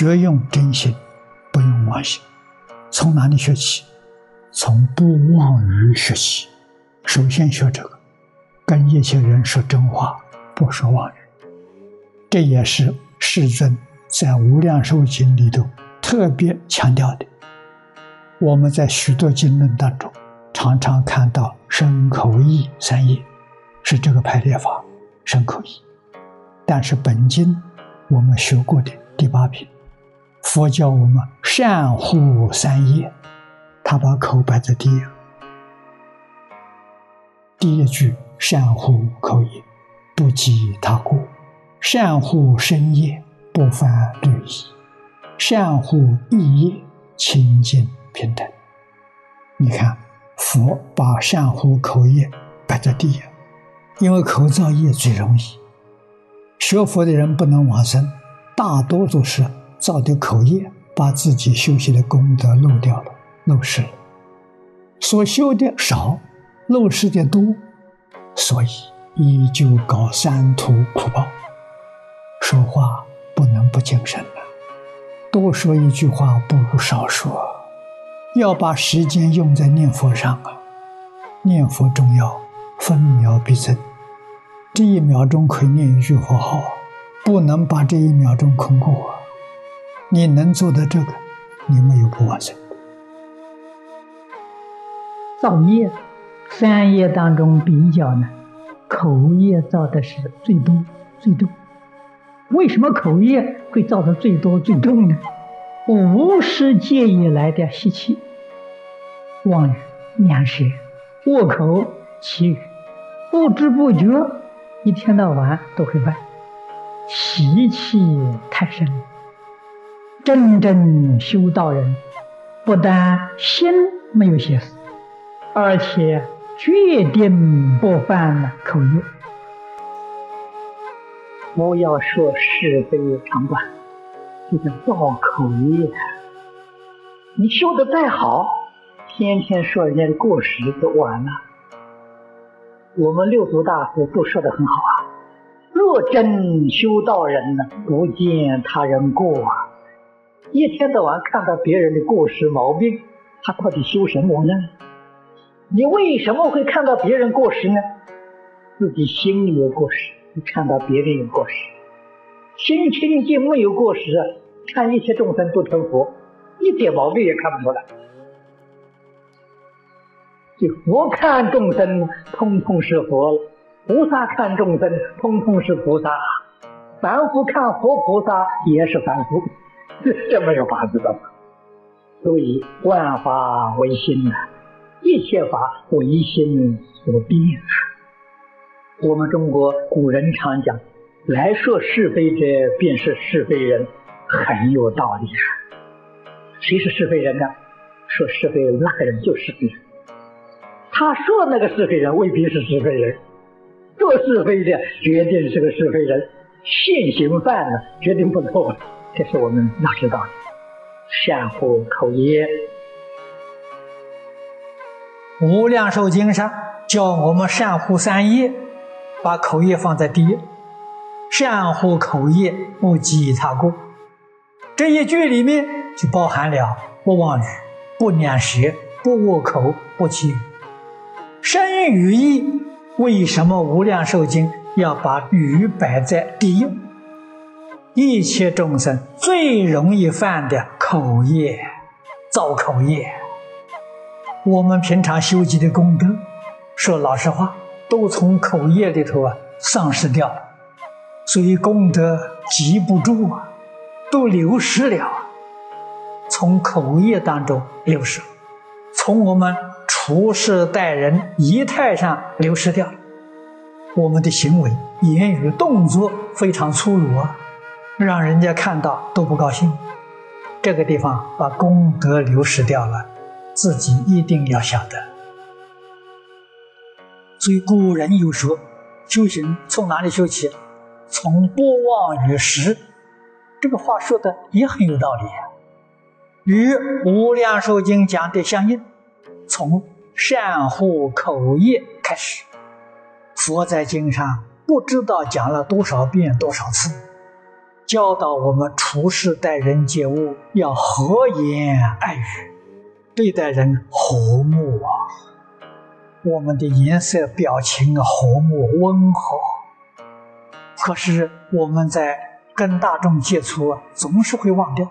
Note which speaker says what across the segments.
Speaker 1: 学用真心，不用妄心。从哪里学起？从不妄语学习。首先学这个，跟一切人说真话，不说妄语。这也是世尊在《无量寿经》里头特别强调的。我们在许多经论当中，常常看到身口意三业，是这个排列法，身口意。但是本经我们学过的第八品，佛教我们善护三业，他把口摆在第一，第一句善护口业，不积他过；善护身业，不犯律仪；善护意业，清净平等。你看，佛把善护口业摆在第一，因为口造业最容易。学佛的人不能往生，大多数是造的口业，把自己修习的功德漏掉了，漏失了。所修的少，漏失的多，所以依旧搞三途苦报。说话不能不谨慎呐，多说一句话不如少说，要把时间用在念佛上啊！念佛重要，分秒必争。这一秒钟可以念一句佛号，不能把这一秒钟空过。你能做的这个，你没有不完成。
Speaker 2: 造业，三业当中比较呢，口业造的是最多最重。为什么口业会造的最多最重呢？无始界以来的习气，妄语、念舌、恶口、绮语，不知不觉。一天到晚都会犯，习气太深。真正修道人，不但心没有邪思，而且决定不犯口业。不要说是非长短，这叫造口业。你修的再好，天天说人家的过失就完了。我们六祖大师都说的很好啊，若真修道人呢，不见他人过啊，一天到晚看到别人的过失毛病，他到底修什么呢？你为什么会看到别人过失呢？自己心里有过失，你看到别人有过失，心清净没有过失，看一切众生都成佛，一点毛病也看不出来。佛看众生，通通是佛；菩萨看众生，通通是菩萨；凡夫看佛菩萨，也是凡夫。这没有法子的。所以万法唯心呐，一切法唯心所变。我们中国古人常讲：“来说是非者，便是是非人。”很有道理啊。谁是是非人呢？说是非那个人就是非人。他说那个是非人未必是是非人，做是非的决定是个是非人，现行犯呢决定不错，这是我们要知道的。善护口业，《
Speaker 1: 无量寿经》上教我们善护三业，把口业放在第一，善护口业不积他过。这一句里面就包含了不妄语、不念舌、不恶口、不绮语。身语意，为什么《无量寿经》要把语摆在第一？一切众生最容易犯的口业，造口业。我们平常修集的功德，说老实话，都从口业里头啊丧失掉了，所以功德积不住啊，都流失了，从口业当中流失，从我们。处事待人仪态上流失掉，我们的行为、言语、动作非常粗鲁啊，让人家看到都不高兴。这个地方把功德流失掉了，自己一定要晓得。所以古人有说，修行从哪里修起？从不忘于时。这个话说的也很有道理，与《无量寿经》讲的相应。从善护口业开始，佛在经上不知道讲了多少遍多少次，教导我们处事待人接物要和颜爱语，对待人和睦啊。我们的颜色表情和睦温和，可是我们在跟大众接触啊，总是会忘掉，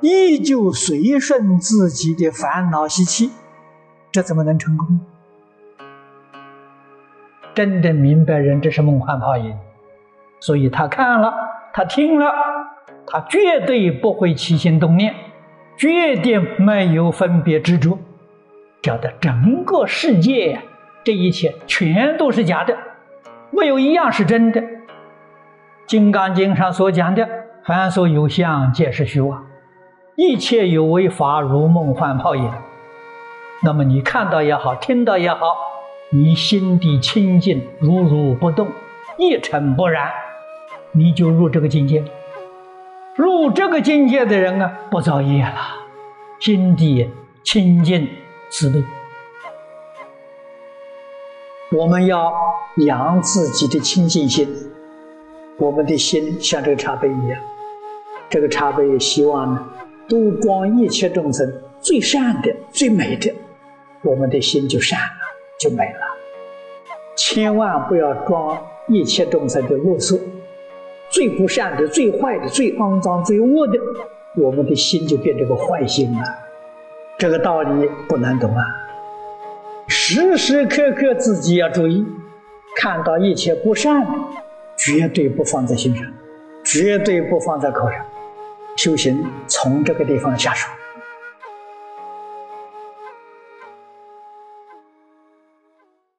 Speaker 1: 依旧随顺自己的烦恼习气，这怎么能成功？真正明白人，这是梦幻泡影，所以他看了。他听了，他绝对不会起心动念，绝对没有分别执着，觉得整个世界这一切全都是假的，没有一样是真的。《金刚经》上所讲的“凡所有相，皆是虚妄”，一切有为法如梦幻泡影。那么你看到也好，听到也好，你心地清净，如如不动，一尘不染。你就入这个境界，入这个境界的人啊，不造业了，心地清净慈悲。我们要养自己的清净心，我们的心像这个茶杯一样，这个茶杯希望呢，都装一切众生最善的、最美的，我们的心就善了，就美了。千万不要装一切众生的恶色。最不善的、最坏的、最肮脏、最恶的，我们的心就变成个坏心了。这个道理不难懂啊！时时刻刻自己要注意，看到一切不善的，绝对不放在心上，绝对不放在口上。修行从这个地方下手。